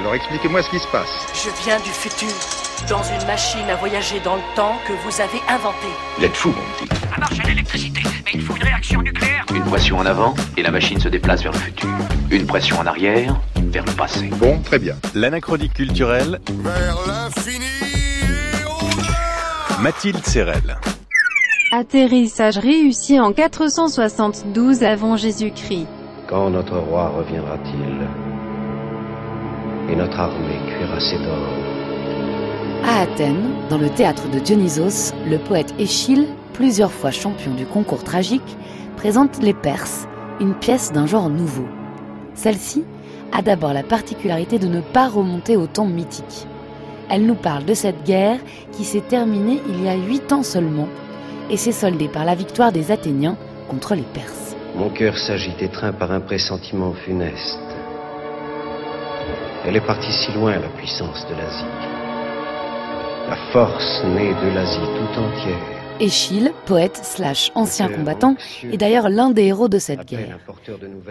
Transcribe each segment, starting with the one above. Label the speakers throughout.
Speaker 1: Alors expliquez-moi ce qui se passe.
Speaker 2: Je viens du futur, dans une machine à voyager dans le temps que vous avez inventée.
Speaker 3: Vous êtes fou, mon petit.
Speaker 4: Ça marche à l'électricité, mais il faut une réaction nucléaire.
Speaker 3: Une pression en avant et la machine se déplace vers le futur. Une pression en arrière vers le passé.
Speaker 1: Bon, très bien.
Speaker 5: L'anachronique culturelle,
Speaker 6: Vers l'infini et au-delà
Speaker 5: Mathilde Serrel.
Speaker 7: Atterrissage réussi en 472 avant Jésus-Christ.
Speaker 8: Quand notre roi reviendra-t-il? Et notre armée cuira ses dents
Speaker 9: À Athènes, dans le théâtre de Dionysos, le poète Échille, plusieurs fois champion du concours tragique, présente Les Perses, une pièce d'un genre nouveau. Celle-ci a d'abord la particularité de ne pas remonter au temps mythique. Elle nous parle de cette guerre qui s'est terminée il y a huit ans seulement et s'est soldée par la victoire des Athéniens contre les Perses.
Speaker 8: Mon cœur s'agite étreint par un pressentiment funeste. Elle est partie si loin, la puissance de l'Asie. La force née de l'Asie tout entière.
Speaker 9: Échille, poète slash ancien combattant, est d'ailleurs l'un des héros de cette guerre.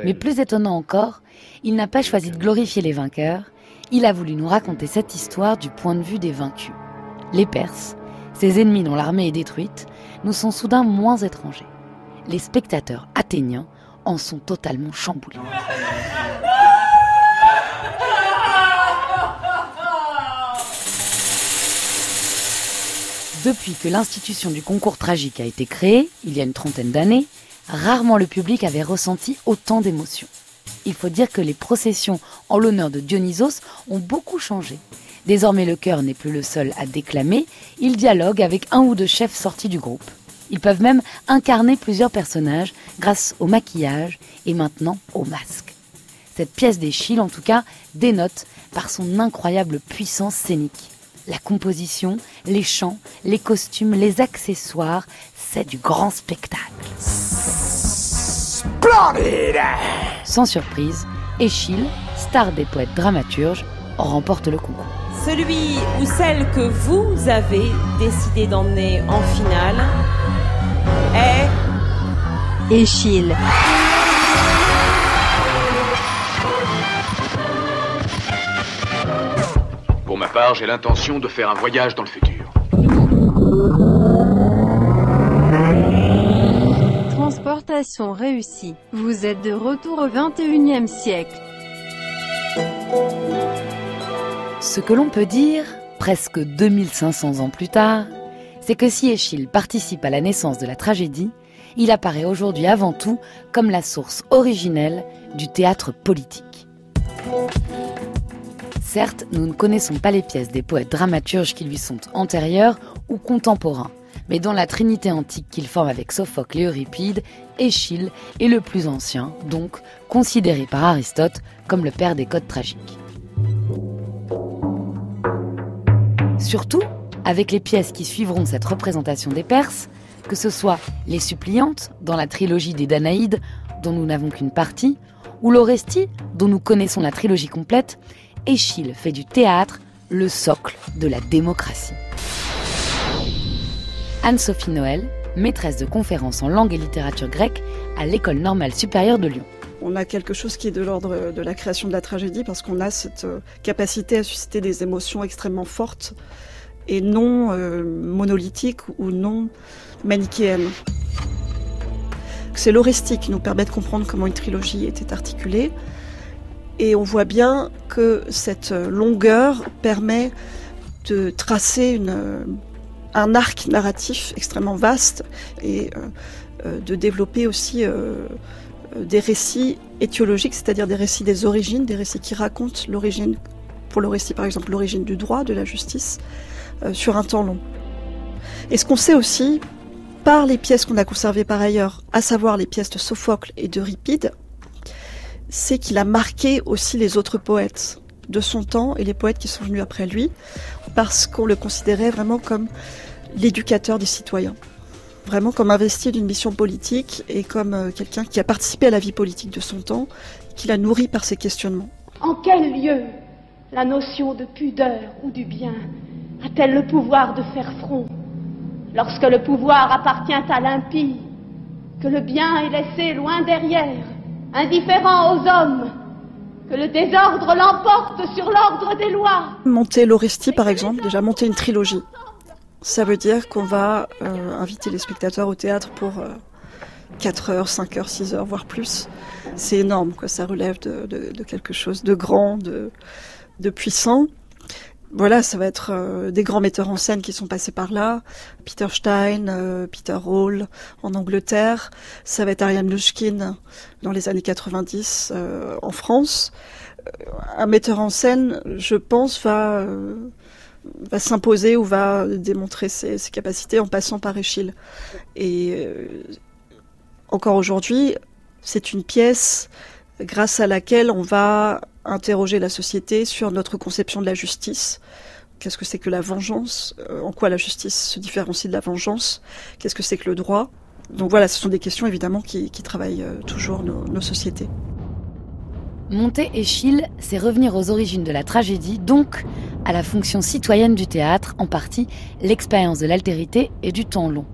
Speaker 9: Mais plus étonnant encore, il n'a pas choisi de glorifier les vainqueurs, il a voulu nous raconter cette histoire du point de vue des vaincus. Les Perses, ces ennemis dont l'armée est détruite, nous sont soudain moins étrangers. Les spectateurs athéniens en sont totalement chamboulés. Depuis que l'institution du concours tragique a été créée, il y a une trentaine d'années, rarement le public avait ressenti autant d'émotions. Il faut dire que les processions en l'honneur de Dionysos ont beaucoup changé. Désormais le chœur n'est plus le seul à déclamer, il dialogue avec un ou deux chefs sortis du groupe. Ils peuvent même incarner plusieurs personnages grâce au maquillage et maintenant au masque. Cette pièce d'Échille, en tout cas, dénote par son incroyable puissance scénique. La composition, les chants, les costumes, les accessoires, c'est du grand spectacle.
Speaker 4: Splendide
Speaker 9: Sans surprise, Échille, star des poètes dramaturges, remporte le concours.
Speaker 10: Celui ou celle que vous avez décidé d'emmener en finale est
Speaker 7: Échille.
Speaker 3: J'ai l'intention de faire un voyage dans le futur.
Speaker 7: Transportation réussie. Vous êtes de retour au 21e siècle.
Speaker 9: Ce que l'on peut dire, presque 2500 ans plus tard, c'est que si Échille participe à la naissance de la tragédie, il apparaît aujourd'hui avant tout comme la source originelle du théâtre politique. Certes, nous ne connaissons pas les pièces des poètes dramaturges qui lui sont antérieurs ou contemporains, mais dans la trinité antique qu'il forme avec Sophocle et Euripide, Échille est le plus ancien, donc considéré par Aristote comme le père des codes tragiques. Surtout, avec les pièces qui suivront cette représentation des Perses, que ce soit Les Suppliantes, dans la trilogie des Danaïdes, dont nous n'avons qu'une partie, ou l'Orestie, dont nous connaissons la trilogie complète, Échille fait du théâtre le socle de la démocratie. Anne-Sophie Noël, maîtresse de conférences en langue et littérature grecque à l'École normale supérieure de Lyon.
Speaker 11: On a quelque chose qui est de l'ordre de la création de la tragédie parce qu'on a cette euh, capacité à susciter des émotions extrêmement fortes et non euh, monolithiques ou non manichéennes. C'est l'Orestie qui nous permet de comprendre comment une trilogie était articulée. Et on voit bien que cette longueur permet de tracer un arc narratif extrêmement vaste et euh, de développer aussi euh, des récits étiologiques, c'est-à-dire des récits des origines, des récits qui racontent l'origine, pour le récit par exemple, l'origine du droit, de la justice, euh, sur un temps long. Et ce qu'on sait aussi, par les pièces qu'on a conservées par ailleurs, à savoir les pièces de Sophocle et d'Euripide, c'est qu'il a marqué aussi les autres poètes de son temps et les poètes qui sont venus après lui, parce qu'on le considérait vraiment comme l'éducateur des citoyens, vraiment comme investi d'une mission politique et comme euh, quelqu'un qui a participé à la vie politique de son temps, qui l'a nourri par ses questionnements.
Speaker 12: En quel lieu la notion de pudeur ou du bien a-t-elle le pouvoir de faire front lorsque le pouvoir appartient à l'impie, que le bien est laissé loin derrière, indifférent aux hommes, Que le désordre l'emporte sur l'ordre des lois.
Speaker 11: Monter l'Orestie, par exemple, déjà monter une trilogie. Ça veut dire qu'on va euh, inviter les spectateurs au théâtre pour 4 heures, 5 heures, 6 heures, voire plus. C'est énorme, quoi. Ça relève de, quelque chose de grand, de puissant. Voilà, ça va être euh, des grands metteurs en scène qui sont passés par là. Peter Stein, euh, Peter Hall en Angleterre. Ça va être Ariane Lushkin dans les années 90 euh, en France. Un metteur en scène, je pense, va s'imposer ou va démontrer ses, ses, capacités en passant par Échille. Et encore aujourd'hui, c'est une pièce grâce à laquelle on va interroger la société sur notre conception de la justice. Qu'est-ce que c'est que la vengeance? En quoi la justice se différencie de la vengeance? Qu'est-ce que c'est que le droit? Donc voilà, ce sont des questions évidemment qui, travaillent euh, toujours nos, nos sociétés.
Speaker 9: Monter Échille, c'est revenir aux origines de la tragédie, donc à la fonction citoyenne du théâtre, en partie l'expérience de l'altérité et du temps long.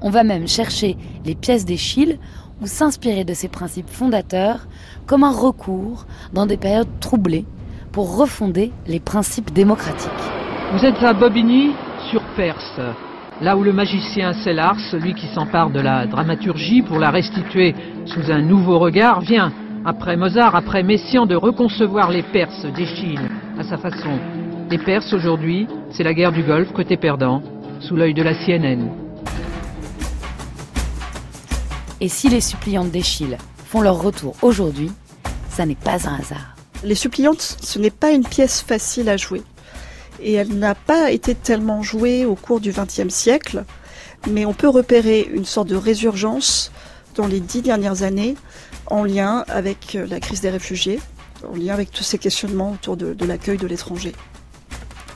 Speaker 9: On va même chercher les pièces d'Échille ou s'inspirer de ses principes fondateurs comme un recours dans des périodes troublées pour refonder les principes démocratiques.
Speaker 1: Vous êtes à Bobigny, sur Perse, là où le magicien Célars, celui qui s'empare de la dramaturgie pour la restituer sous un nouveau regard, vient, après Mozart, après Messiaen, de reconcevoir les Perses d'Échille à sa façon. Les Perses aujourd'hui, c'est la guerre du Golfe côté perdant, sous l'œil de la CNN.
Speaker 9: Et si les suppliantes d'Échille font leur retour aujourd'hui, ça n'est pas un hasard.
Speaker 11: Les suppliantes, ce n'est pas une pièce facile à jouer. Et elle n'a pas été tellement jouée au cours du XXe siècle, mais on peut repérer une sorte de résurgence dans les dix dernières années en lien avec la crise des réfugiés, en lien avec tous ces questionnements autour de, l'accueil de l'étranger.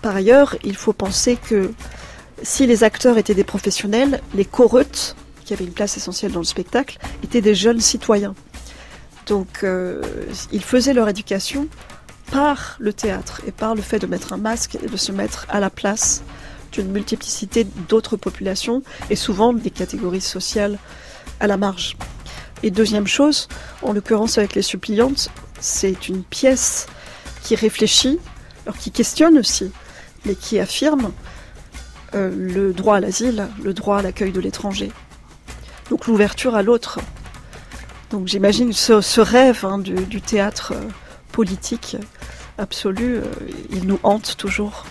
Speaker 11: Par ailleurs, il faut penser que si les acteurs étaient des professionnels, les choreutes qui avaient une place essentielle dans le spectacle, étaient des jeunes citoyens. Donc euh, ils faisaient leur éducation par le théâtre et par le fait de mettre un masque et de se mettre à la place d'une multiplicité d'autres populations et souvent des catégories sociales à la marge. Et deuxième chose, en l'occurrence avec les suppliantes, c'est une pièce qui réfléchit, alors qui questionne aussi, mais qui affirme euh, le droit à l'asile, le droit à l'accueil de l'étranger. Donc l'ouverture à l'autre. Donc j'imagine ce, rêve hein, du, du, théâtre euh, politique absolu, euh, il nous hante toujours.